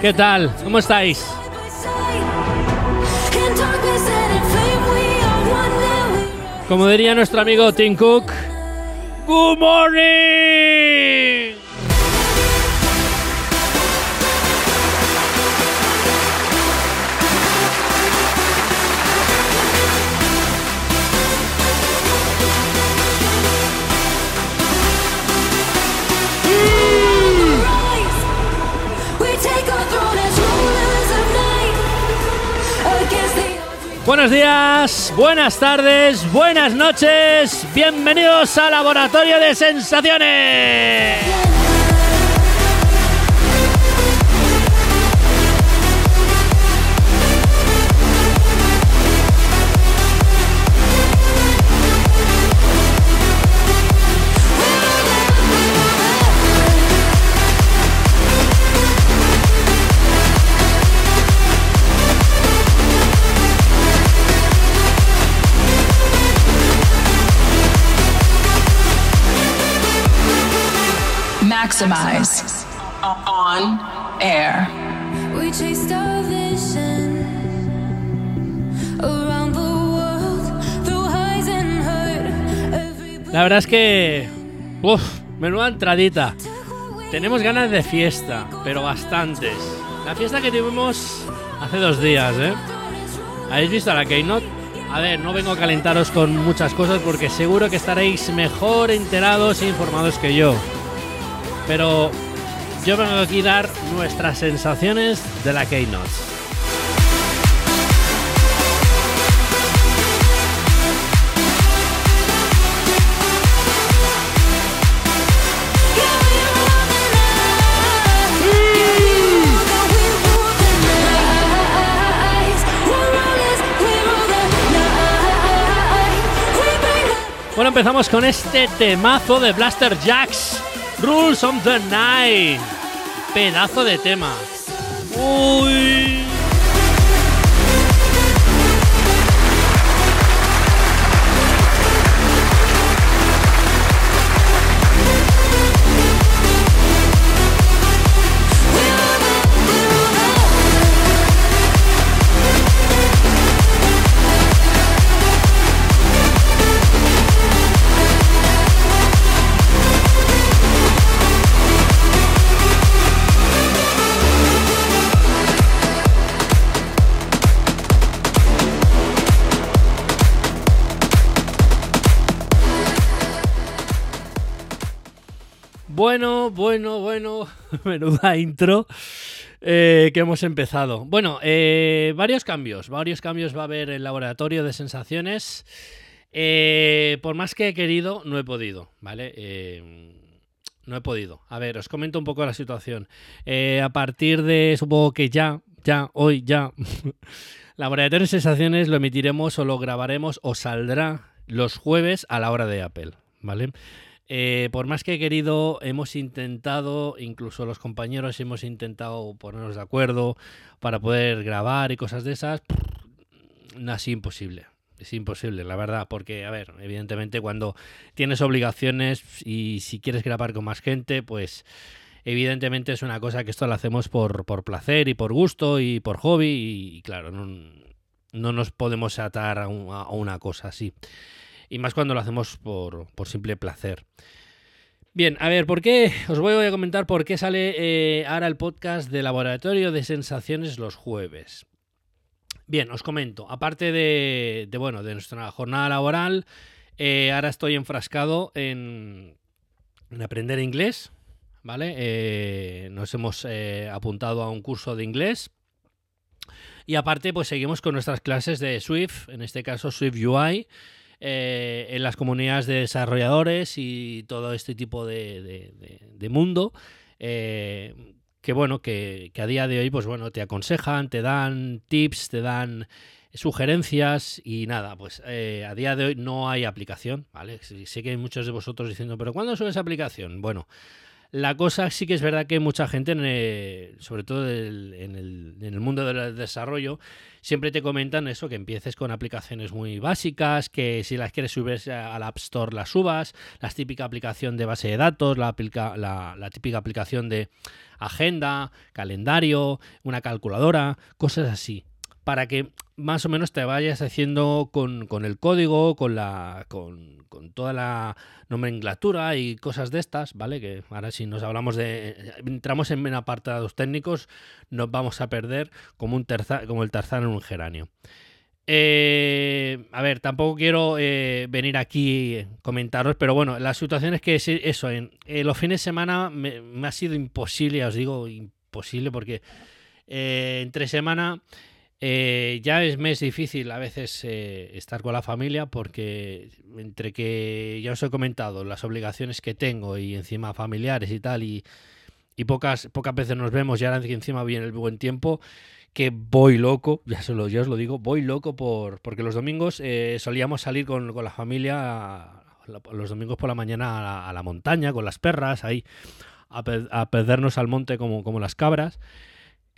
¿Qué tal? ¿Cómo estáis? Como diría nuestro amigo Tim Cook, Good morning. Buenos días, buenas tardes, buenas noches, bienvenidos al Laboratorio de Sensaciones. La verdad es que... Uf, menuda entradita. Tenemos ganas de fiesta, pero bastantes. La fiesta que tuvimos hace dos días, ¿eh? ¿Habéis visto la Keynote? A ver, no vengo a calentaros con muchas cosas porque seguro que estaréis mejor enterados e informados que yo. Pero yo vengo aquí a dar nuestras sensaciones de la Keynote. Empezamos con este temazo de Blaster Jacks, Rules of the Night. Pedazo de tema. Uy. menuda intro eh, que hemos empezado. Bueno, eh, varios cambios, varios cambios va a haber el laboratorio de sensaciones. Eh, por más que he querido, no he podido, ¿vale? No he podido. A ver, os comento un poco la situación. A partir de, supongo que ya, ya, hoy, ya, laboratorio de sensaciones lo emitiremos o lo grabaremos o saldrá los jueves a la hora de Apple, ¿vale? Eh, por más que he querido, hemos intentado, incluso los compañeros hemos intentado ponernos de acuerdo para poder grabar y cosas de esas. No, es imposible. Es imposible, la verdad, porque, a ver, evidentemente cuando tienes obligaciones y si quieres grabar con más gente, pues evidentemente es una cosa que esto lo hacemos por, por placer y por gusto y por hobby y, y claro, no, no nos podemos atar a, un- a una cosa así. Y más cuando lo hacemos por, por simple placer. Bien, a ver, ¿por qué? Os voy a comentar por qué sale eh, ahora el podcast de Laboratorio de Sensaciones los jueves. Bien, os comento, aparte de, de, bueno, de nuestra jornada laboral, eh, ahora estoy enfrascado en, en aprender inglés, ¿vale? Eh, nos hemos apuntado a un curso de inglés. Y aparte, pues seguimos con nuestras clases de Swift, en este caso Swift UI, eh, en las comunidades de desarrolladores y todo este tipo de, mundo. eh, que bueno, que, a día de hoy, pues bueno, te aconsejan, te dan tips, te dan sugerencias y nada, pues eh, a día de hoy no hay aplicación, ¿vale? Sé que hay muchos de vosotros diciendo, pero ¿cuándo sube esa aplicación? Bueno, La cosa sí que es verdad que mucha gente, en el- sobre todo en el, mundo del desarrollo, siempre te comentan eso, que empieces con aplicaciones muy básicas, que si las quieres subir al App Store las subas, la típica aplicación de base de datos, la típica aplicación de agenda, calendario, una calculadora, cosas así, para que más o menos te vayas haciendo con, con el código, con la con, con toda la nomenclatura y cosas de estas, ¿vale? Que ahora si nos hablamos de entramos en apartados técnicos, nos vamos a perder como un terza- como el tarzán en un geranio. Eh, a ver, tampoco quiero eh, venir aquí y comentaros, pero bueno, la situación es que eso, los fines de semana me, ha sido imposible, os digo, imposible, porque eh, entre semana eh, ya es mes difícil a veces eh, estar con la familia, porque entre que ya os he comentado las obligaciones que tengo y encima familiares y tal, y, y pocas, pocas veces nos vemos, y ahora encima viene el buen tiempo, que voy loco, ya, se lo, ya os lo digo, voy loco por porque los domingos eh, solíamos salir con, con la familia a- los domingos por la mañana a la, a la montaña con las perras, ahí a, pe- a perdernos al monte como, como las cabras.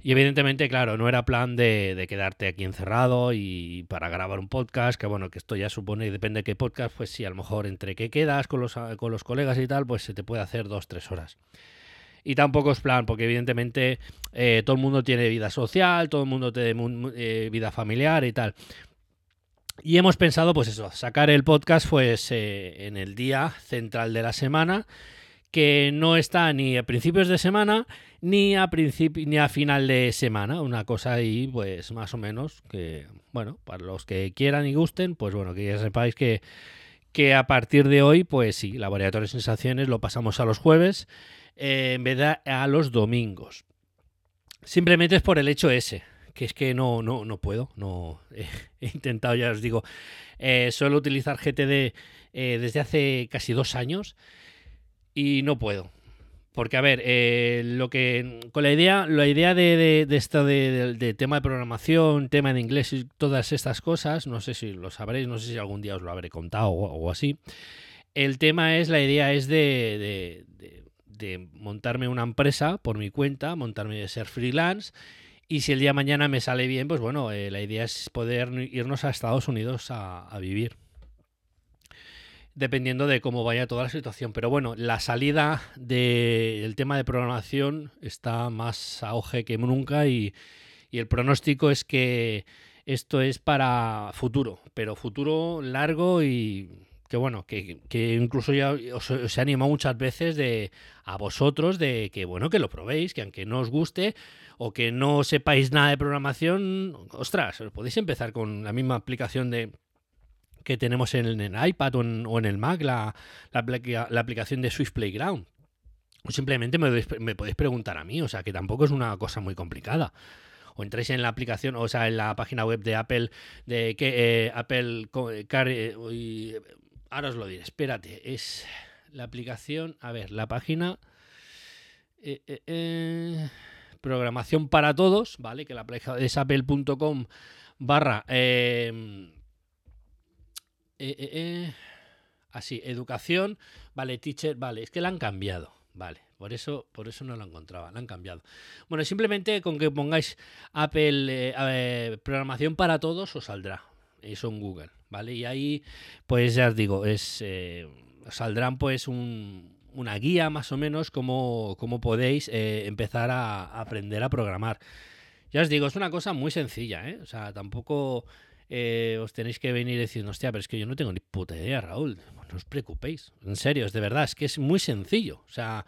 Y evidentemente, claro, no era plan de, quedarte aquí encerrado y para grabar un podcast, que bueno, que esto ya supone, depende de qué podcast, pues sí, a lo mejor entre que quedas con los, con los colegas y tal, pues se te puede hacer dos, tres horas. Y tampoco es plan, porque evidentemente eh, todo el mundo tiene vida social, todo el mundo tiene eh, vida familiar y tal. Y hemos pensado, pues eso, sacar el podcast pues eh, en el día central de la semana, que no está ni a principios de semana ni a ni a final de semana, una cosa ahí pues más o menos que bueno, para los que quieran y gusten, pues bueno, que ya sepáis que que a partir de hoy, pues sí, Laboratorio de Sensaciones lo pasamos a los jueves eh, en vez de a los domingos. Simplemente es por el hecho ese, que es que no, no, no puedo, no he, he intentado, ya os digo, eh, suelo utilizar GTD eh, desde hace casi dos años y no puedo. Porque, a ver, eh, lo que. Con la idea, la idea de, de- esto de, tema de programación, tema de inglés y todas estas cosas, no sé si lo sabréis, no sé si algún día os lo habré contado o, así. El tema es, la idea es de, montarme una empresa por mi cuenta, montarme de ser freelance. Y si el día de mañana me sale bien, pues bueno, eh, la idea es poder irnos a Estados Unidos a vivir dependiendo de cómo vaya toda la situación. Pero bueno, la salida del tema de programación está más a auge que nunca y, el pronóstico es que esto es para futuro, pero futuro largo y que bueno, que, que incluso ya os, os he animado muchas veces de a vosotros de que bueno, que lo probéis, que aunque no os guste o que no sepáis nada de programación, ostras, podéis empezar con la misma aplicación de que tenemos en el iPad o en, el Mac, la, la, aplica- la aplicación de Swift Playground. O simplemente me, podéis- preguntar a mí, o sea, que tampoco es una cosa muy complicada. O entráis en la aplicación, o sea, en la página web de Apple, de que eh, Apple eh, eh, ahora os lo diré, espérate, es la aplicación, a ver, la página programación para todos, ¿vale? Que la es apple.com barra eh, eh, eh, así, educación, vale, teacher, vale, es que la han cambiado, vale, por eso, por eso no la encontraba, la han cambiado. Bueno, simplemente con que pongáis Apple programación para todos os saldrá, eso en Google, ¿vale? Y ahí, pues ya os digo, es os saldrán pues un, una guía más o menos como, como podéis empezar a, a aprender a programar. Ya os digo, es una cosa muy sencilla, ¿eh? O sea, tampoco eh, os tenéis que venir diciendo, hostia, pero es que yo no tengo ni puta idea, Raúl. No os preocupéis. En serio, es de verdad, es que es muy sencillo. O sea,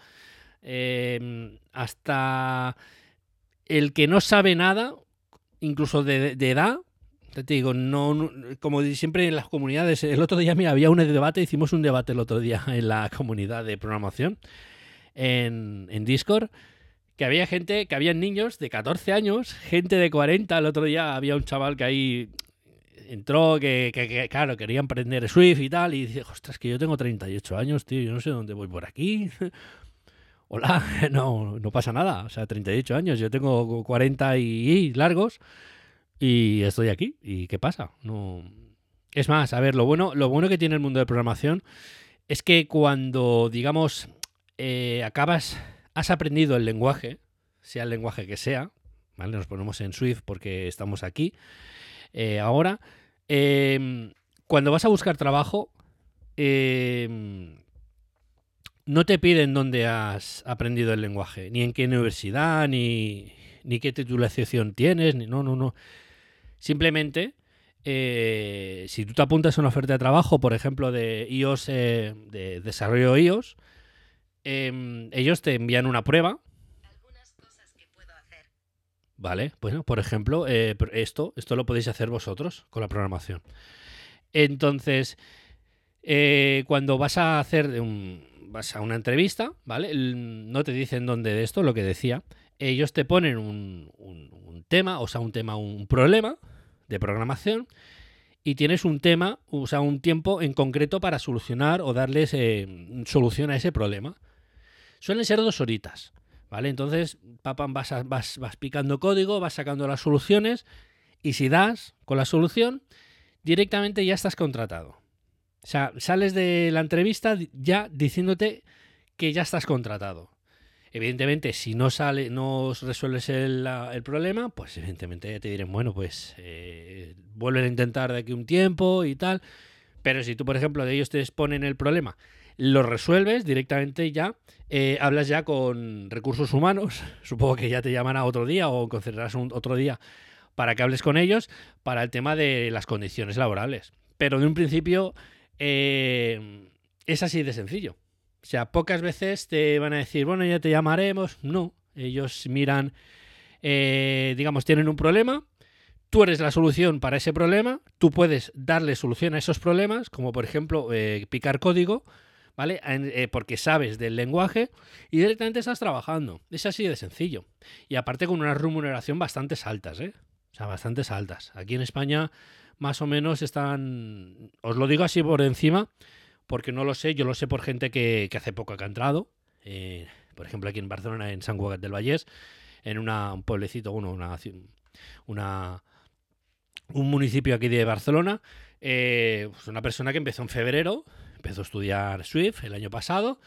eh, hasta el que no sabe nada, incluso de, de edad, te digo, no, no- como siempre en las comunidades, el otro día, mira, había un debate, hicimos un debate el otro día en la comunidad de programación, en, en Discord, que había gente, que había niños de 14 años, gente de 40, el otro día había un chaval que ahí entró, que, claro, quería aprender Swift y tal, y dice, ostras, que yo tengo 38 años, tío, yo no sé dónde voy por aquí. Hola, no, no pasa nada, o sea, 38 años, yo tengo 40 y, y largos y estoy aquí. ¿Y qué pasa? No. Es más, a ver, lo bueno, lo bueno que tiene el mundo de programación es que cuando, digamos, eh, acabas, has aprendido el lenguaje, sea el lenguaje que sea, ¿vale? Nos ponemos en Swift porque estamos aquí eh, ahora. Em, cuando vas a buscar trabajo, em, no te piden dónde has aprendido el lenguaje, ni en qué universidad, ni, ni qué titulación tienes, ni no, no, no. Simplemente, eh, si tú te apuntas a una oferta de trabajo, por ejemplo, de iOS, eh, de desarrollo iOS, em, ellos te envían una prueba. Vale, bueno, por ejemplo, eh, esto, esto lo podéis hacer vosotros con la programación. Entonces, eh, cuando vas a hacer un, vas a una entrevista, ¿vale? No te dicen dónde de esto, lo que decía. Ellos te ponen un, un- un tema, o sea, un tema, un problema de programación y tienes un tema, o sea, un tiempo en concreto para solucionar o darles eh, solución a ese problema. Suelen ser dos horitas, ¿vale? Entonces, papam, vas, vas, vas picando código, vas sacando las soluciones y si das con la solución, directamente ya estás contratado. O sea, sales de la entrevista ya diciéndote que ya estás contratado. Evidentemente, si no sale, no resuelves el problema, pues evidentemente te dirán, bueno, pues eh, vuelven a intentar de aquí un tiempo y tal. Pero si tú, por ejemplo, de ellos te exponen el problema, lo resuelves directamente ya, eh, hablas ya con recursos humanos, supongo que ya te llamará otro día o concederás un, otro día para que hables con ellos para el tema de las condiciones laborales. Pero de un principio eh, es así de sencillo. O sea, pocas veces te van a decir, bueno, ya te llamaremos. No, ellos miran, eh, digamos, tienen un problema, tú eres la solución para ese problema, tú puedes darle solución a esos problemas, como por ejemplo picar código, ¿vale? Eh, porque sabes del lenguaje y directamente estás trabajando. Es así de sencillo. Y aparte con una remuneración bastante altas, ¿eh? O sea, bastante altas. Aquí en España más o menos están, os lo digo así por encima, porque no lo sé, yo lo sé por gente que, hace poco que ha entrado, eh, por ejemplo aquí en Barcelona, en San Cugat del Vallès, en un pueblecito, ci- una, un municipio aquí de Barcelona, eh, pues una persona que empezó en febrero, empezó a estudiar Swift el año pasado,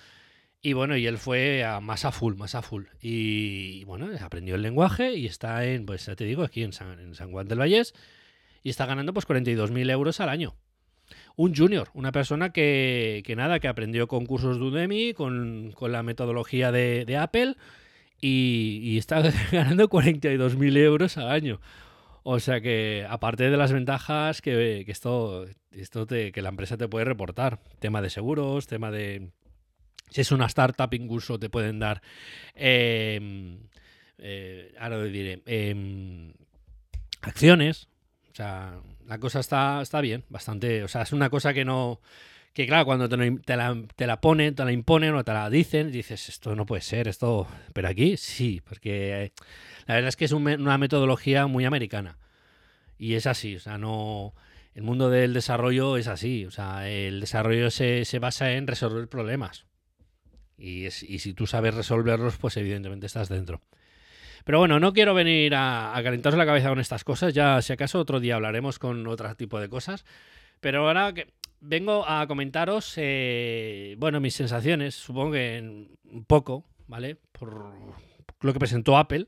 y bueno, y él fue a, más a full, más a full. Y, bueno, aprendió el lenguaje y está en, pues ya te digo, aquí en San, Juan del Vallés, y está ganando pues 42.000 euros al año. Un junior, una persona que, que nada, que aprendió con cursos de Udemy, con, con la metodología de, de Apple, y, y está ganando 42.000 euros al año. O sea que, aparte de las ventajas que, que esto, esto te- que la empresa te puede reportar, tema de seguros, tema de... Si es una startup, incluso te pueden dar... eh, eh, ahora lo diré. eh, acciones. O sea, la cosa está, está bien, bastante. O sea, es una cosa que no. Que claro, cuando te, la, te la ponen, te la imponen o te la dicen, dices, esto no puede ser, esto. Pero aquí sí, porque eh, la verdad es que es una metodología muy americana. Y es así, o sea, no. El mundo del desarrollo es así, o sea, el desarrollo se, se basa en resolver problemas. Y, es- y si tú sabes resolverlos, pues evidentemente estás dentro. Pero bueno, no quiero venir a, a calentaros la cabeza con estas cosas. Ya, si acaso, otro día hablaremos con otro tipo de cosas. Pero ahora que vengo a comentaros, eh, bueno, mis sensaciones, supongo que un poco, ¿vale? Por lo que presentó Apple.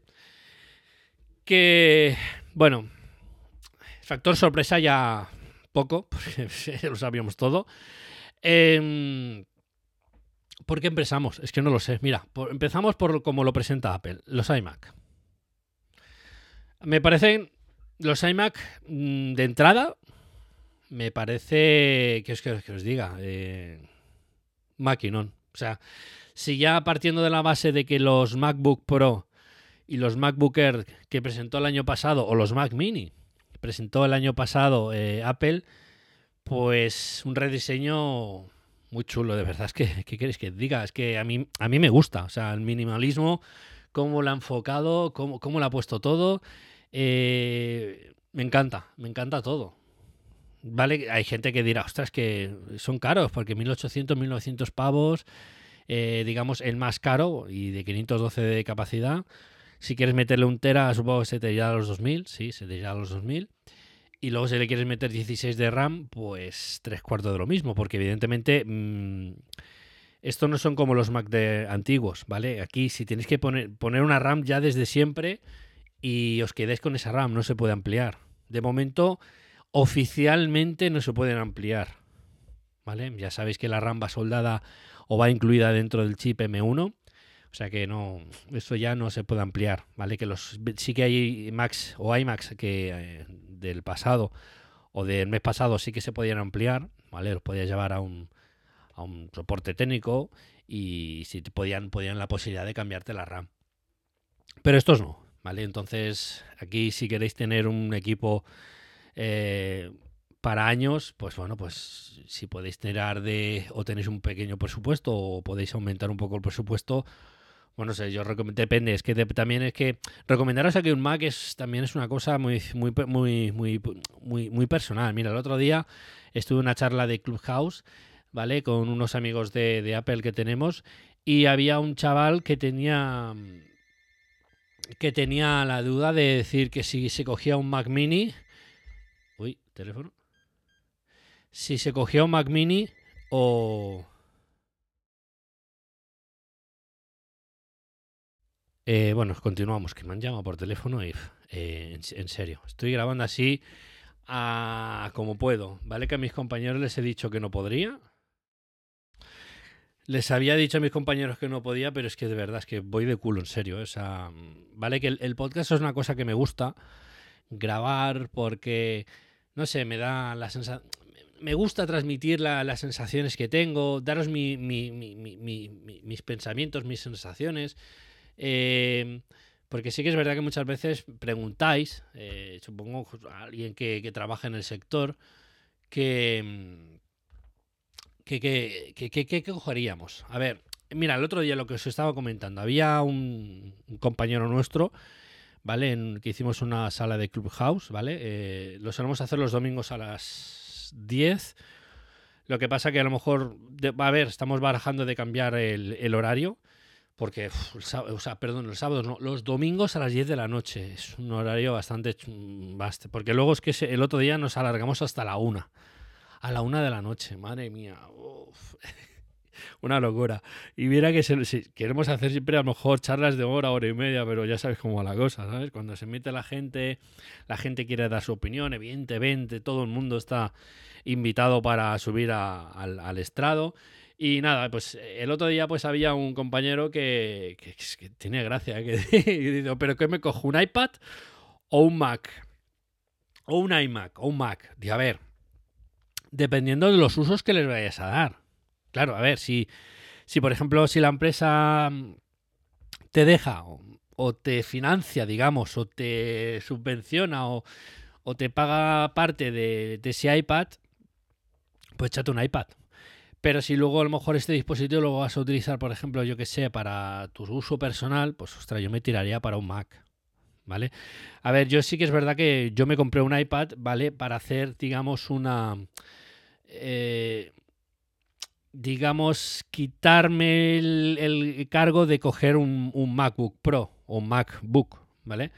Que, bueno, factor sorpresa ya poco, porque lo sabíamos todo. Em, ¿Por qué empezamos? Es que no lo sé. Mira, por- empezamos por como lo presenta Apple, los iMac. Me parecen los iMac mm, de entrada, me parece, que os, que, que os diga? Eh, maquinón. O sea, si ya partiendo de la base de que los MacBook Pro y los MacBook Air que presentó el año pasado, o los Mac Mini, presentó el año pasado eh, Apple, pues un rediseño muy chulo, de verdad. Es que, ¿qué queréis que diga? Es que a mí, a mí me gusta. O sea, el minimalismo, cómo lo ha enfocado, cómo, cómo lo ha puesto todo. eh, me encanta, me encanta todo. Vale, hay gente que dirá, ostras, que son caros, porque 1800, 1900 pavos, eh, digamos, el más caro y de 512 de capacidad. Si quieres meterle un tera, supongo que se te irá a los 2000, sí, se te irá a los 2000. Y luego si le quieres meter 16 de RAM, pues tres cuartos de lo mismo, porque evidentemente mm, Estos no son como los Mac de antiguos, ¿vale? Aquí si tenéis que poner, poner una RAM ya desde siempre y os quedáis con esa RAM, no se puede ampliar. De momento, oficialmente no se pueden ampliar. ¿Vale? Ya sabéis que la RAM va soldada o va incluida dentro del chip M1. O sea que no, eso ya no se puede ampliar, ¿vale? Que los sí que hay Max o iMacs que eh, del pasado o del mes pasado sí que se podían ampliar, ¿vale? Los podías llevar a un, a un soporte técnico y si te podían, podían la posibilidad de cambiarte la RAM. Pero estos no, ¿vale? Entonces, aquí si queréis tener un equipo eh, para años, pues bueno, pues si podéis tirar de o tenéis un pequeño presupuesto o podéis aumentar un poco el presupuesto, bueno, no sé, yo recomiendo, depende, es que también es que recomendaros aquí un Mac es también es una cosa muy muy muy muy muy personal. Mira, el otro día estuve en una charla de Clubhouse, ¿vale? Con unos amigos de, de Apple que tenemos y había un chaval que tenía que tenía la duda de decir que si se cogía un Mac Mini, teléfono, si se cogía un Mac Mini o Eh, bueno, continuamos, que me han llamado por teléfono y eh, en, serio, estoy grabando así a como puedo, ¿vale? Que a mis compañeros les he dicho que no podría. Les había dicho a mis compañeros que no podía, pero es que de verdad es que voy de culo, en serio. O sea, vale que el podcast es una cosa que me gusta grabar porque, no sé, me da la sensación... Me gusta transmitir la- las sensaciones que tengo, daros mi- mi- mi- mi- mi- mi- mis pensamientos, mis sensaciones. Eh, porque sí que es verdad que muchas veces preguntáis, eh, supongo pues, a alguien que, trabaja en el sector, que, mm, que, que, que, cogeríamos. A ver, mira, el otro día lo que os estaba comentando, había un compañero nuestro, ¿vale? En, que hicimos una sala de Clubhouse, ¿vale? Eh, lo solemos hacer los domingos a las 10. Lo que pasa que a lo mejor, de- a ver, estamos barajando de cambiar el, horario. Porque, o sea, perdón, los sábados no, los domingos a las 10 de la noche. Es un horario bastante... chum- bast- Porque luego es que el otro día nos alargamos hasta la una. A la una de la noche, madre mía. Una locura. Y mira que si queremos hacer siempre a lo mejor charlas de hora, hora y media, pero ya sabes cómo va la cosa, ¿sabes? Cuando se mete la gente, la gente quiere dar su opinión, evidentemente todo el mundo está invitado para subir al, estrado. Y nada, pues el otro día pues había un compañero que, tiene gracia, que dice, pero ¿qué me cojo? ¿Un iPad o un Mac? O un iMac, o un Mac. Digo, a ver, dependiendo de los usos que les vayas a dar. Claro, a ver, si, si por ejemplo, si la empresa mm, te deja o, te financia, digamos, o te subvenciona o, o te paga parte de, de ese iPad, pues échate un iPad. Pero si luego a lo mejor este dispositivo lo vas a utilizar, por ejemplo, yo que sé, para tu uso personal, pues ostras, yo me tiraría para un Mac. ¿Vale? A ver, yo sí que es verdad que yo me compré un iPad, ¿vale? Para hacer, digamos, una. eh, digamos, quitarme el, cargo de coger un, MacBook Pro o MacBook, ¿vale?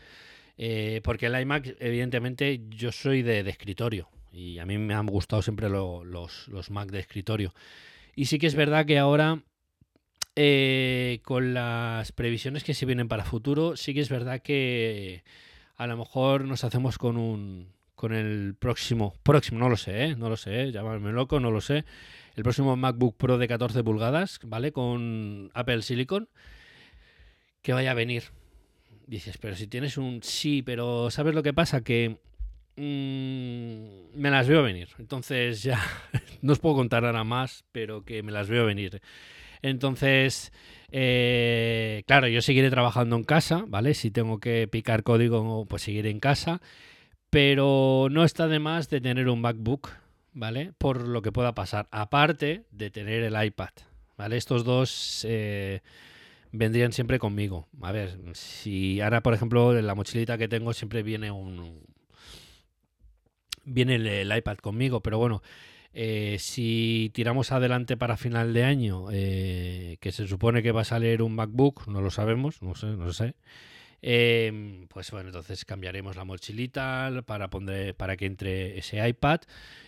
Eh, porque el iMac, evidentemente, yo soy de, escritorio y a mí me han gustado siempre lo- los, los Mac de escritorio. Y sí que es verdad que ahora, eh, con las previsiones que se vienen para futuro, sí que es verdad que a lo mejor nos hacemos con un con el próximo, próximo, no lo sé, ¿eh? no lo sé, llamarme loco, no lo sé, el próximo MacBook Pro de 14 pulgadas, ¿vale? Con Apple Silicon, que vaya a venir. Dices, pero si tienes un sí, pero ¿sabes lo que pasa? Que mm, me las veo venir. Entonces ya no os puedo contar nada más, pero que me las veo venir. Entonces, eh, claro, yo seguiré trabajando en casa, ¿vale? Si tengo que picar código, pues seguiré en casa. Pero no está de más de tener un MacBook, ¿vale? Por lo que pueda pasar. Aparte de tener el iPad, ¿vale? Estos dos eh, vendrían siempre conmigo. A ver, si ahora, por ejemplo, en la mochilita que tengo siempre viene un... Viene el, iPad conmigo, pero bueno, eh, si tiramos adelante para final de año, eh, que se supone que va a salir un MacBook, no lo sabemos, no sé, no sé. Eh, pues bueno, entonces cambiaremos la mochilita para poner, para que entre ese iPad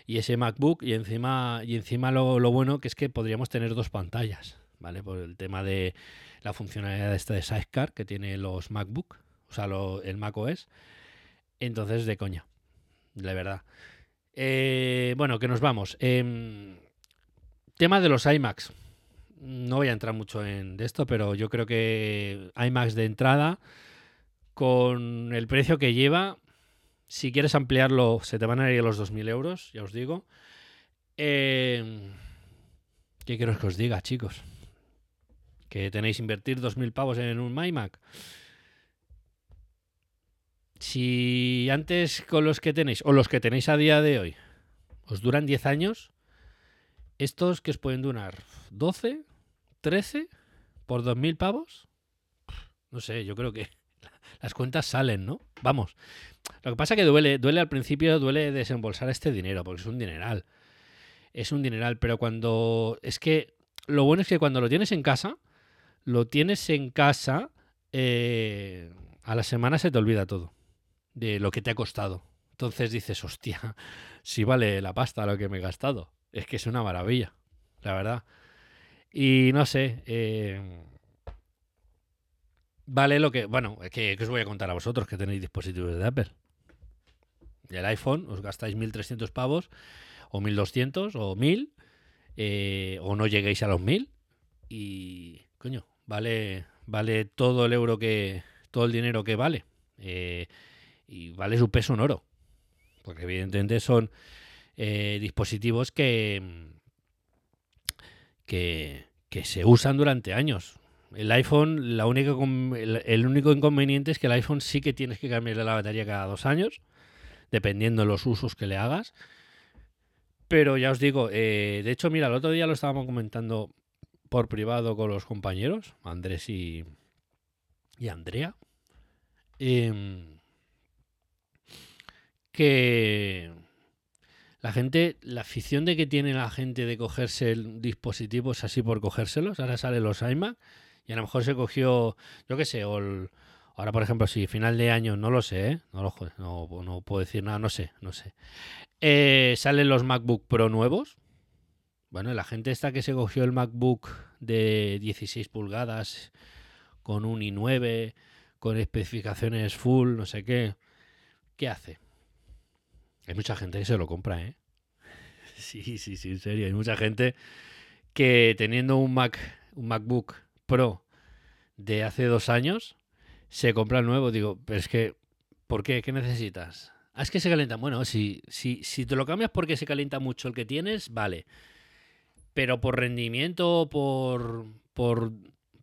y ese MacBook y encima y encima lo, lo bueno que es que podríamos tener dos pantallas, ¿vale? Por el tema de la funcionalidad esta de Sidecar que tiene los MacBook, o sea, lo- el Mac OS. Entonces, de coña, de verdad. Eh, bueno, que nos vamos. Em, tema de los iMacs. No voy a entrar mucho en esto, pero yo creo que iMacs de entrada, con el precio que lleva, si quieres ampliarlo, se te van a ir los 2.000 euros, ya os digo. Em, ¿Qué quiero que os diga, chicos? Que tenéis que invertir 2.000 pavos en un iMac. Si antes con los que tenéis, o los que tenéis a día de hoy, os duran 10 años, estos que os pueden durar 12, 13 por 2.000 pavos, no sé, yo creo que las cuentas salen, ¿no? Vamos. Lo que pasa que duele, duele al principio, duele desembolsar este dinero, porque es un dineral. Es un dineral, pero cuando... Es que lo bueno es que cuando lo tienes en casa, lo tienes en casa, eh, a la semana se te olvida todo de lo que te ha costado. Entonces dices, hostia, si vale la pasta lo que me he gastado. Es que es una maravilla, la verdad. Y no sé, eh, vale lo que... Bueno, es que, que os voy a contar a vosotros que tenéis dispositivos de Apple. Y el iPhone os gastáis 1.300 pavos, o 1.200, o 1.000, eh, o no lleguéis a los 1.000. Y, coño, vale, vale todo el euro que... Todo el dinero que vale. Eh, y vale su peso en oro. Porque evidentemente son eh, dispositivos que, que, que se usan durante años. El iPhone, la única, el, único inconveniente es que el iPhone sí que tienes que cambiarle la batería cada dos años, dependiendo de los usos que le hagas. Pero ya os digo, eh, de hecho, mira, el otro día lo estábamos comentando por privado con los compañeros, Andrés y, y Andrea. Em, que la gente, la afición de que tiene la gente de cogerse dispositivos así por cogérselos, ahora salen los iMac y a lo mejor se cogió, yo qué sé, ahora por ejemplo, si final de año, no lo sé, ¿eh? no, no puedo decir nada, no sé, no sé. Eh, salen los MacBook Pro nuevos. Bueno, la gente esta que se cogió el MacBook de 16 pulgadas con un i9, con especificaciones full, no sé qué, ¿qué hace? Hay mucha gente que se lo compra, ¿eh? Sí, sí, sí, en serio. Hay mucha gente que teniendo un Mac, un MacBook De hace dos años, se compra el nuevo. Digo, pero es que, ¿por qué? ¿Qué necesitas? Ah, es que se calienta. Bueno, si, si, si te lo cambias porque se calienta mucho el que tienes, vale. Pero por rendimiento, por, por,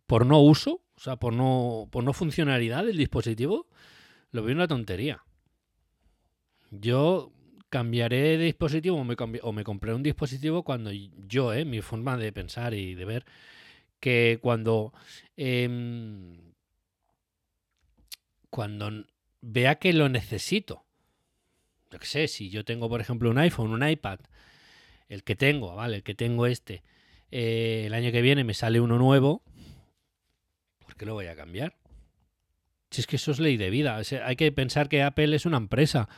por no uso, o sea, por no, por no funcionalidad del dispositivo, lo veo una tontería. Yo cambiaré de dispositivo o me, o me compré un dispositivo cuando yo, eh, mi forma de pensar y de ver, que cuando em, cuando vea que lo necesito. Yo qué sé, si yo tengo, por ejemplo, un iPhone, un iPad, el que tengo, vale, el que tengo este, eh, el año que viene me sale uno nuevo, ¿por qué lo voy a cambiar? Si es que eso es ley de vida. hay que pensar que Apple es una empresa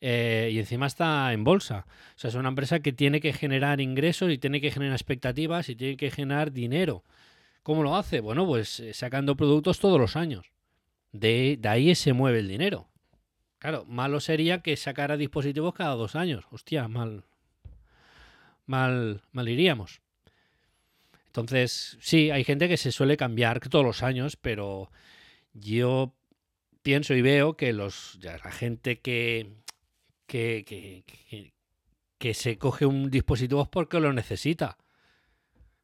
eh, y encima está en bolsa. O sea, es una empresa que tiene que generar ingresos y tiene que generar expectativas y tiene que generar dinero. ¿Cómo lo hace? Bueno, pues eh, sacando productos todos los años. De, de ahí se mueve el dinero. Claro, malo sería que sacara dispositivos cada dos años. Hostia, mal. Mal, mal iríamos. Entonces, sí, hay gente que se suele cambiar todos los años, pero yo pienso y veo que los la gente que, que, que, que- se coge un dispositivo porque lo necesita.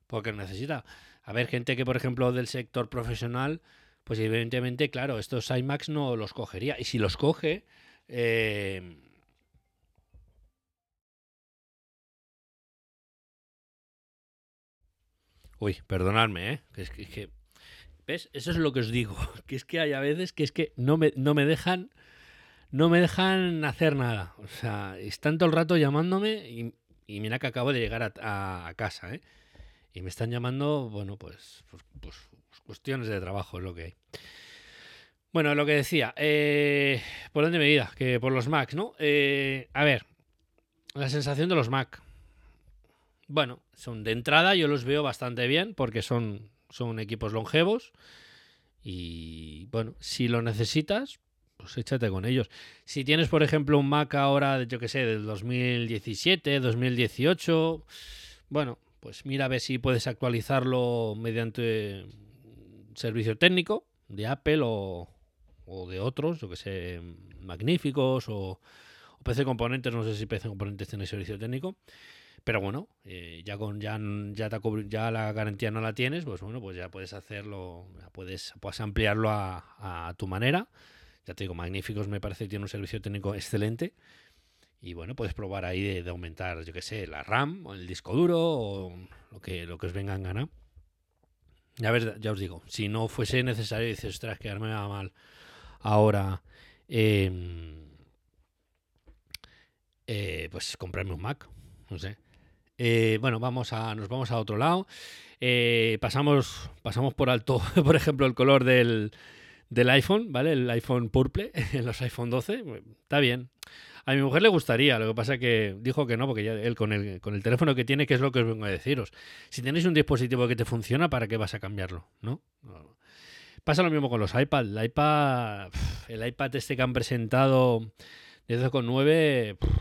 Porque lo necesita. A ver, gente que, por ejemplo, del sector profesional, pues evidentemente, claro, estos iMacs no los cogería. Y si los coge, eh, Uy, perdonadme, ¿eh? Que es que, que- ¿Ves? Eso es lo que os digo. Que es que hay a veces que es que no me, no me dejan. No me dejan hacer nada. O sea, están todo el rato llamándome y, mira que acabo de llegar a, casa, ¿eh? Y me están llamando, bueno, pues, pues, pues, cuestiones de trabajo es lo que hay. Bueno, lo que decía, eh, ¿por dónde me iba? Que por los Macs, ¿no? Eh, a ver, la sensación de los Mac. bueno, son de entrada, yo los veo bastante bien porque son, son equipos longevos. Y bueno, si lo necesitas, pues échate con ellos. Si tienes, por ejemplo, un Mac ahora, yo que sé, del 2017, 2018, bueno, pues mira a ver si puedes actualizarlo mediante servicio técnico de Apple o, o de otros, yo que sé, magníficos o, PC Componentes, no sé si PC Componentes tiene servicio técnico. Pero bueno, eh, ya con ya, ya, te la garantía no la tienes, pues bueno, pues ya puedes hacerlo, puedes, puedes ampliarlo a tu manera. Ya te digo, Magníficos me parece que tiene un servicio técnico excelente. Y bueno, puedes probar ahí de, de aumentar, yo que sé, la RAM o el disco duro o lo que, lo que os venga en gana. Ya, ver, ya os digo, si no fuese necesario, dices, ostras, quedarme mal ahora, eh, eh, pues comprarme un Mac, no sé. Eh, bueno, vamos a, nos vamos a otro lado. Eh, pasamos, pasamos por alto, por ejemplo, el color del, del iPhone, ¿vale? El iPhone purple, los iPhone 12. Está bien. A mi mujer le gustaría, lo que pasa que dijo que no, porque ya él con el, con el teléfono que tiene, que es lo que os vengo a deciros. Si tenéis un dispositivo que te funciona, ¿para qué vas a cambiarlo? ¿No? Pasa lo mismo con los iPad. El iPad, el iPad este que han presentado de 12,9 pf,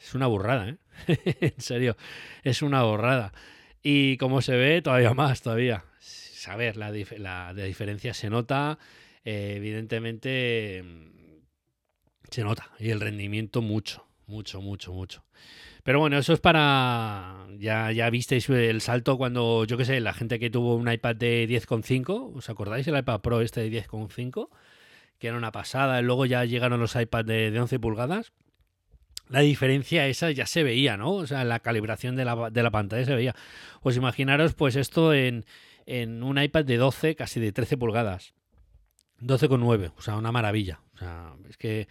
es una burrada, ¿eh? en serio, es una borrada. Y como se ve, todavía más, todavía. Saber, la, dif- la diferencia se nota, eh, evidentemente mm, se nota. Y el rendimiento mucho, mucho, mucho, mucho. Pero bueno, eso es para... Ya, ya visteis el salto cuando, yo qué sé, la gente que tuvo un iPad de 10,5, ¿os acordáis? El iPad Pro este de 10,5, que era una pasada. Luego ya llegaron los iPads de, de 11 pulgadas la diferencia esa ya se veía, ¿no? O sea, la calibración de la, de la pantalla se veía. Pues imaginaros, pues esto en, en un iPad de 12, casi de 13 pulgadas. 12,9, o sea, una maravilla. O sea, es que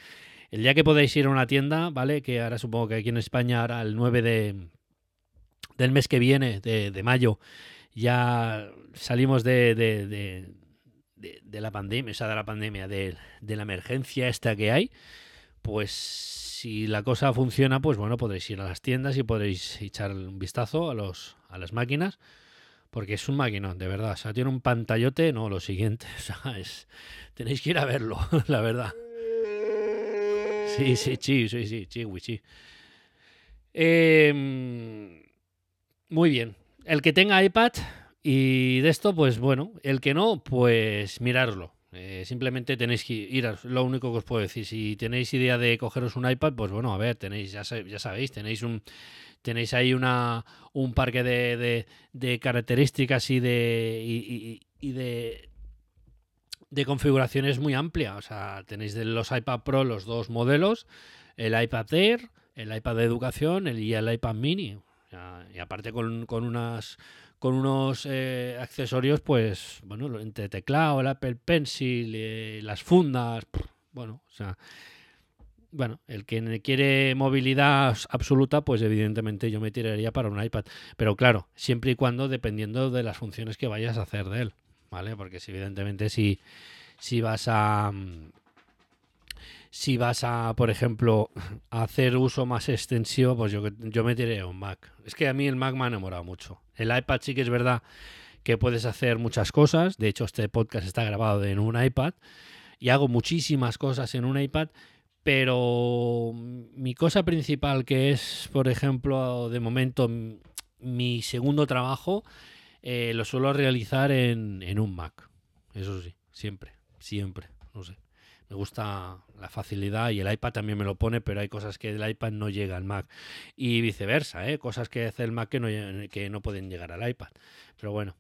el día que podáis ir a una tienda, ¿vale? Que ahora supongo que aquí en España, ahora el 9 de, del mes que viene, de, mayo, ya salimos de, de, de, la pandemia, o sea, de la pandemia, de, de la emergencia esta que hay, pues si la cosa funciona, pues bueno, podréis ir a las tiendas y podréis echar un vistazo a los a las máquinas, porque es un maquinón, de verdad. O sea, tiene un pantallote, no, lo siguiente, o sea, es tenéis que ir a verlo, la verdad. Sí, sí, sí, sí, sí, sí, sí. Eh, muy bien. El que tenga iPad y de esto, pues bueno, el que no, pues mirarlo. Eh, simplemente tenéis que ir, a- lo único que os puedo decir, si tenéis idea de cogeros un iPad, pues bueno, a ver, tenéis, ya, ya sabéis, tenéis un tenéis ahí una un parque de, de- características y de y, de de configuraciones muy amplia. O sea, tenéis de los iPad Pro los dos modelos, el iPad Air, el iPad de educación el, y el iPad Mini. Y aparte con, con unas con unos eh, accesorios, pues, bueno, entre teclado, el Apple Pencil, eh, las fundas, bueno, o sea, bueno, el que quiere movilidad absoluta, pues evidentemente yo me tiraría para un iPad. Pero claro, siempre y cuando dependiendo de las funciones que vayas a hacer de él, ¿vale? Porque si evidentemente si, si vas a... mm, Si vas a, por ejemplo, a hacer uso más extensivo, pues yo, yo me tiré un Mac. Es que a mí el Mac me ha enamorado mucho. El iPad sí que es verdad que puedes hacer muchas cosas. De hecho, este podcast está grabado en un iPad y hago muchísimas cosas en un iPad, pero mi cosa principal, que es, por ejemplo, de momento mi segundo trabajo, eh, lo suelo realizar en, un Mac. Eso sí, siempre, siempre, no sé. Me gusta la facilidad y el iPad también me lo pone, pero hay cosas que el iPad no llega al Mac. Y viceversa, ¿eh? cosas que hace el Mac que no, que no pueden llegar al iPad. Pero bueno.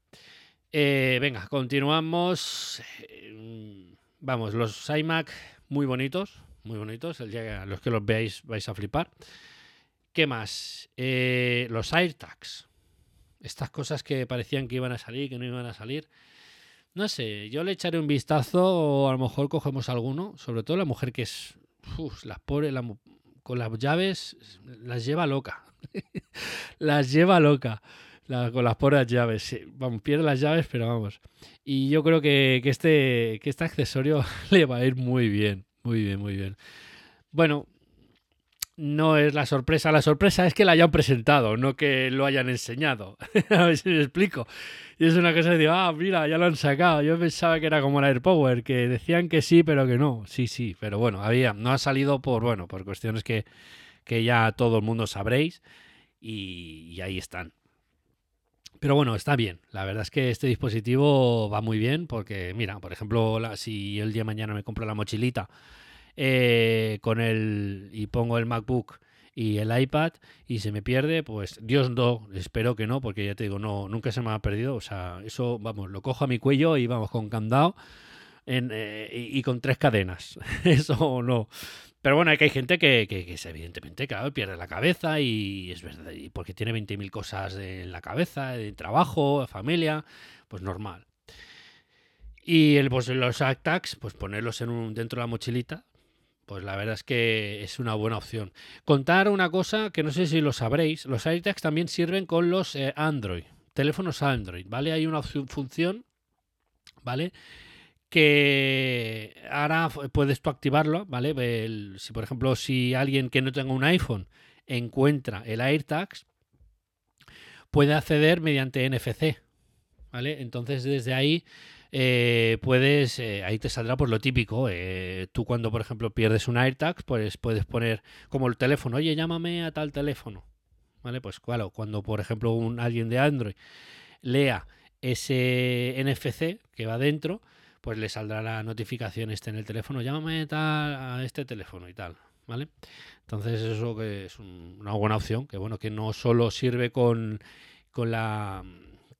Eh, venga, continuamos. Eh, Vamos, los iMac muy bonitos, muy bonitos. El día que los que los veáis vais a flipar. ¿Qué más? Eh, los AirTags. Estas cosas que parecían que iban a salir, que no iban a salir. No sé, yo le echaré un vistazo o a lo mejor cogemos alguno. Sobre todo la mujer que es... las pobre, la mu- con las llaves las lleva loca. las lleva loca. Con las pobres llaves. sí. Vamos, pierde las llaves, pero vamos. Y yo creo que, que este, que este accesorio le va a ir muy bien. Muy bien, muy bien. Bueno, no es la sorpresa. La sorpresa es que la hayan presentado, no que lo hayan enseñado. a ver si me explico. Y es una cosa de digo, ah, mira, ya lo han sacado. Yo pensaba que era como la AirPower, que decían que sí, pero que no. Sí, sí, pero bueno, había, no ha salido por, bueno, por cuestiones que, que ya todo el mundo sabréis. Y ahí están. Pero bueno, está bien. La verdad es que este dispositivo va muy bien porque, mira, por ejemplo, la- si el día de mañana me compro la mochilita eh, con el y pongo el MacBook y el iPad y se me pierde, pues Dios no, espero que no, porque ya te digo, no, nunca se me ha perdido. O sea, eso, vamos, lo cojo a mi cuello y vamos con candado eh, y con tres cadenas. eso no. Pero bueno, hay que hay gente que, que, que evidentemente, claro, pierde la cabeza y es verdad, porque tiene 20.000 cosas en la cabeza, de trabajo, familia, pues normal. Y el, pues, los AirTags, pues ponerlos en un, dentro de la mochilita, pues la verdad es que es una buena opción. Contar una cosa que no sé si lo sabréis, los AirTags también sirven con los eh, Android, teléfonos Android, ¿vale? Hay una función, ¿vale? Que ahora puedes tú activarlo, ¿vale? Si por ejemplo, si alguien que no tenga un iPhone encuentra el AirTags, puede acceder mediante NFC, ¿vale? Entonces desde ahí eh, puedes, eh, ahí te saldrá por lo típico. eh, tú cuando, por ejemplo, pierdes un AirTag, pues puedes poner como el teléfono, oye, llámame a tal teléfono. ¿Vale? Pues claro, cuando, por ejemplo, un, alguien de Android lea ese NFC que va dentro, pues le saldrá la notificación este en el teléfono, llámame tal, a este teléfono y tal. ¿Vale? Entonces eso que es un- una buena opción, que bueno, que no solo sirve con, con la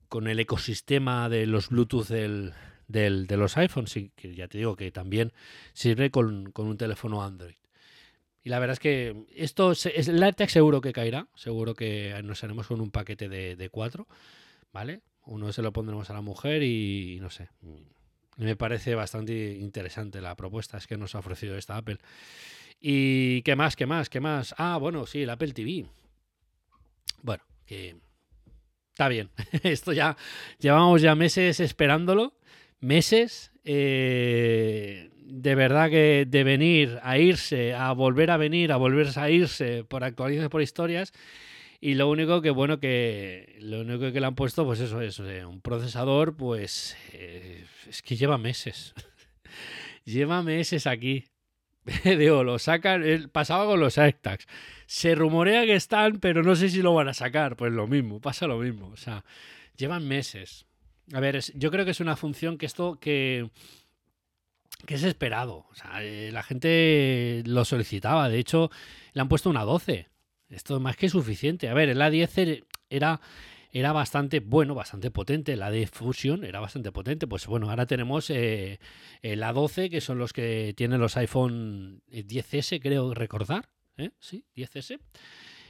con el ecosistema de los Bluetooth del, del- de los iPhones, sí, que ya te digo que también sirve con, con un teléfono Android. Y la verdad es que esto es, el AirTag seguro que caerá, seguro que nos haremos con un paquete de, de cuatro, ¿vale? Uno se lo pondremos a la mujer y, y no sé. Me parece bastante interesante la propuesta es que nos ha ofrecido esta Apple. ¿Y qué más? ¿Qué más? ¿Qué más? Ah, bueno, sí, el Apple TV. Bueno, que está bien. Esto ya llevamos ya meses esperándolo, meses. eh, de verdad que de venir a irse, a volver a venir, a volverse a irse por actualizaciones, por historias. Y lo único que, bueno, que lo único que le han puesto, pues eso es eh, un procesador, pues eh, es que lleva meses. lleva meses aquí. Digo, lo sacan, pasaba con los AirTags. Se rumorea que están, pero no sé si lo van a sacar. Pues lo mismo, pasa lo mismo. O sea, llevan meses. A ver, yo creo que es una función que esto que, que es esperado. O sea, eh, la gente lo solicitaba. De hecho, le han puesto una 12. Esto es más que suficiente. A ver, el A10 era, era bastante bueno, bastante potente. La de Fusion era bastante potente. Pues bueno, ahora tenemos eh, el A12, que son los que tienen los iPhone 10S, creo recordar. ¿eh? Sí, 10S.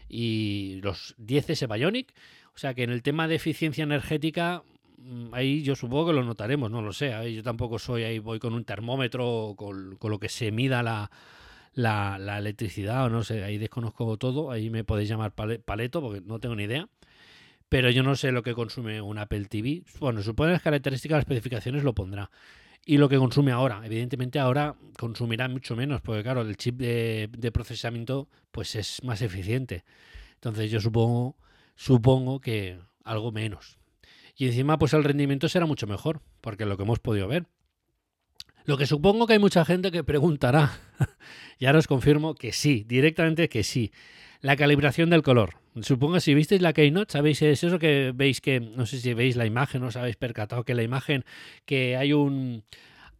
Y los 10S Bionic. O sea que en el tema de eficiencia energética, mm, ahí yo supongo que lo notaremos, no lo sé. Yo tampoco soy ahí, voy con un termómetro, con, con lo que se mida la, la, electricidad o no sé, ahí desconozco todo, ahí me podéis llamar pale- paleto porque no tengo ni idea. Pero yo no sé lo que consume un Apple TV. Bueno, supone las características, las especificaciones lo pondrá. Y lo que consume ahora. Evidentemente ahora consumirá mucho menos, porque claro, el chip de, de procesamiento pues es más eficiente. Entonces yo supongo, supongo que algo menos. Y encima pues el rendimiento será mucho mejor, porque lo que hemos podido ver. Lo que supongo que hay mucha gente que preguntará, y ahora os confirmo que sí, directamente que sí. La calibración del color. Supongo que si visteis la Keynote, sabéis, es eso que veis que, no sé si veis la imagen, os habéis percatado que la imagen, que hay un,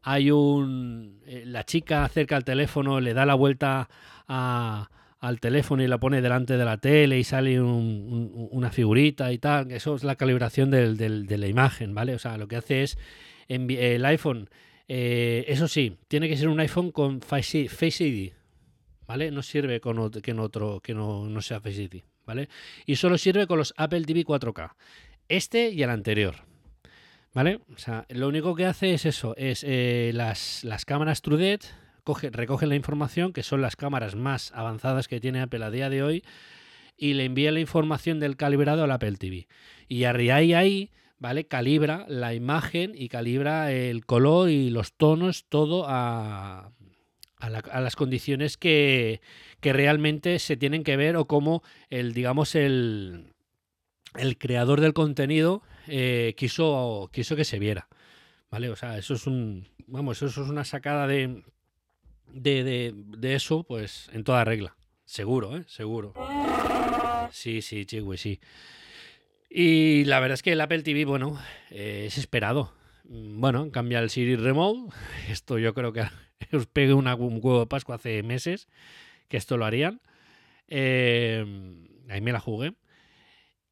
hay un, eh, la chica acerca al teléfono, le da la vuelta a- al teléfono y la pone delante de la tele y sale un- un- una figurita y tal. Eso es la calibración de la imagen, ¿vale? O sea, lo que hace es el iPhone eh, eso sí, tiene que ser un iPhone con Face, ID, ¿vale? No sirve con otro, que otro que no, no sea Face ID, ¿vale? Y solo sirve con los Apple TV 4K. Este y el anterior, ¿vale? O sea, lo único que hace es eso, es eh, las, las cámaras TrueDepth coge, recogen la información, que son las cámaras más avanzadas que tiene Apple a día de hoy, y le envía la información del calibrado al Apple TV. Y ahí, ahí ¿vale? Calibra la imagen y calibra el color y los tonos, todo a, a, la- a las condiciones que, que realmente se tienen que ver o cómo el, digamos, el, el creador del contenido eh, quiso, quiso que se viera. ¿Vale? O sea, eso es un. Vamos, eso es una sacada de. De, de, eso, pues, en toda regla. Seguro, ¿eh? Seguro. Sí, sí, chihui, sí. Y la verdad es que el Apple TV, bueno, es esperado. Mm, Bueno, cambia el Siri Remote. Esto yo creo que os pegué un huevo de Pascua hace meses que esto lo harían. Eh, ahí me la jugué.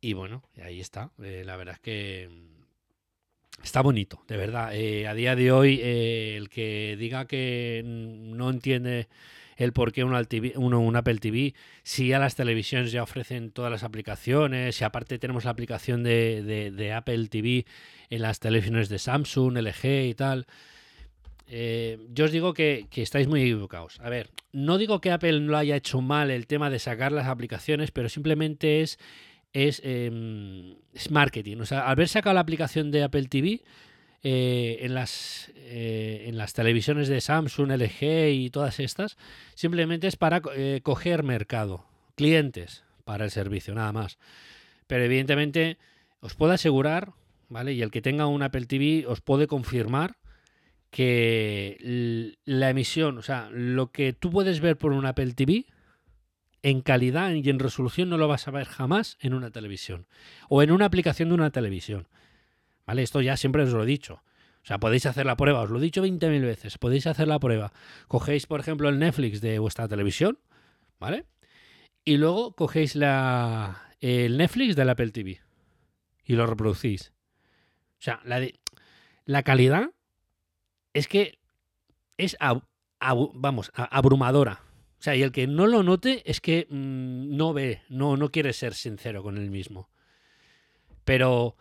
Y bueno, ahí está. Eh, la verdad es que mm, está bonito, de verdad. Eh, a día de hoy, el que diga que no entiende el por qué un, uno- un Apple TV, si a las televisiones ya ofrecen todas las aplicaciones, si aparte tenemos la aplicación de, de- de Apple TV en las televisiones de Samsung, LG y tal. eh, yo os digo que, que estáis muy equivocados. A ver, no digo que Apple no haya hecho mal el tema de sacar las aplicaciones, pero simplemente es es, em, es marketing. O sea, al haber sacado la aplicación de Apple TV eh, en, las, eh, en las televisiones de Samsung, LG y todas estas, simplemente es para eh, coger mercado, clientes para el servicio, nada más. Pero evidentemente os puedo asegurar, ¿vale? Y el que tenga un Apple TV os puede confirmar que la emisión, o sea, lo que tú puedes ver por un Apple TV, en calidad y en resolución no lo vas a ver jamás en una televisión o en una aplicación de una televisión. ¿Vale? Esto ya siempre os lo he dicho. O sea, podéis hacer la prueba, os lo he dicho 20.000 veces, podéis hacer la prueba. Cogéis, por ejemplo, el Netflix de vuestra televisión, ¿vale? Y luego cogéis la, el Netflix del Apple TV y lo reproducís. O sea, la, de- la calidad es que es, vamos, abrumadora. O sea, y el que no lo note es que mm, no ve, no, no quiere ser sincero con él mismo. Pero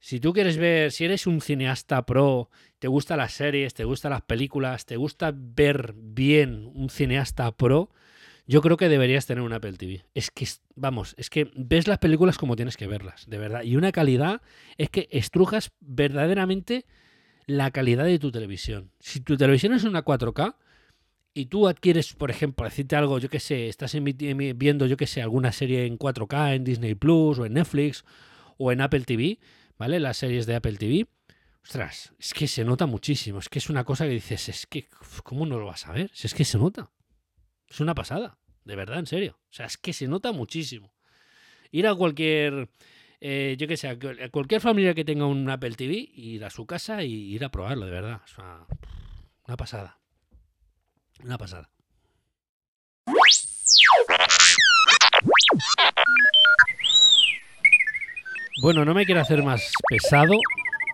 si tú quieres ver, si eres un cineasta pro, te gustan las series, te gustan las películas, te gusta ver bien un cineasta pro, yo creo que deberías tener un Apple TV. Es que, vamos, es que ves las películas como tienes que verlas, de verdad. Y una calidad es que estrujas verdaderamente la calidad de tu televisión. Si tu televisión es una 4K, y tú adquieres, por ejemplo, decirte algo, yo que sé, estás viendo, yo que sé, alguna serie en 4K en Disney Plus o en Netflix o en Apple TV, ¿vale? Las series de Apple TV. Ostras, es que se nota muchísimo. Es que es una cosa que dices, es que, ¿cómo no lo vas a ver? Si es que se nota. Es una pasada, de verdad, en serio. O sea, es que se nota muchísimo. Ir a cualquier, eh, yo que sé, a cual- a cualquier familia que tenga un Apple TV, ir a su casa y ir a probarlo, de verdad. O sea, una pasada. Una pasada. Bueno, no me quiero hacer más pesado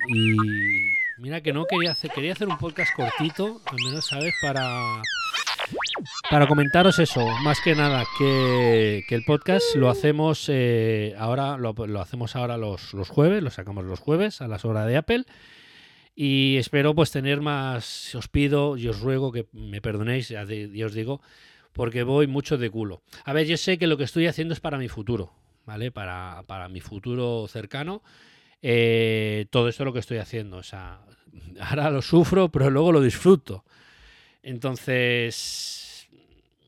y mira que no quería hacer, quería hacer un podcast cortito, al menos sabes para para comentaros eso, más que nada que, que el podcast lo hacemos eh, ahora lo, hacemos ahora los, los jueves, lo sacamos los jueves a las horas de Apple y espero pues tener más, os pido y os ruego que me perdonéis, ya os digo, porque voy mucho de culo. A ver, yo sé que lo que estoy haciendo es para mi futuro, ¿vale? Para, para mi futuro cercano. eh, todo esto es lo que estoy haciendo. O sea, ahora lo sufro, pero luego lo disfruto. Entonces,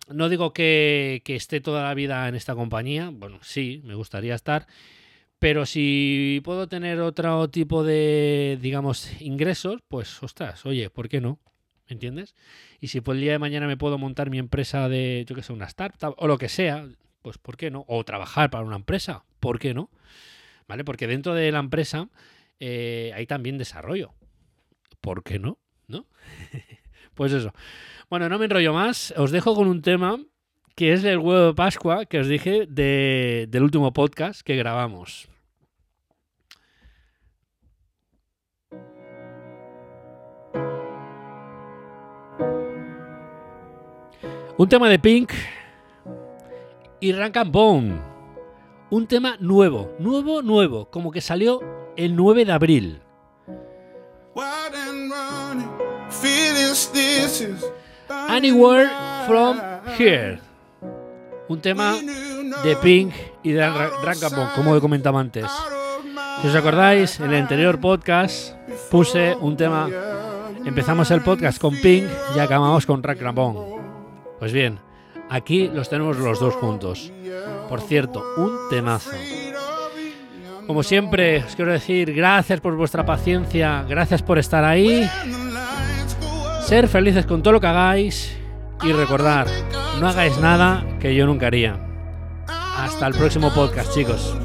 no digo que, que esté toda la vida en esta compañía. Bueno, sí, me gustaría estar. Pero si puedo tener otro tipo de, digamos, ingresos, pues, ostras, oye, ¿por qué no? ¿Me entiendes? Y si por el día de mañana me puedo montar mi empresa de, yo que sé, una startup o lo que sea, pues ¿por qué no? O trabajar para una empresa, ¿por qué no? ¿Vale? Porque dentro de la empresa eh, hay también desarrollo. ¿Por qué no? ¿No? pues eso. Bueno, no me enrollo más. Os dejo con un tema que es el huevo de Pascua que os dije de- del último podcast que grabamos. Un tema de Pink y Rank and Bone. Un tema nuevo, nuevo, nuevo, como que salió el 9 de abril. Anywhere from Here. Un tema de Pink y de Ra- Rank and Bone, como comentaba antes. Si os acordáis, en el anterior podcast puse un tema. Empezamos el podcast con Pink y acabamos con Rank and Bone. Pues bien, Aquí los tenemos los dos juntos. Por cierto, un temazo. Como siempre, os quiero decir gracias por vuestra paciencia, gracias por estar ahí. Ser felices con todo lo que hagáis y recordar, no hagáis nada que yo nunca haría. Hasta el próximo podcast, chicos.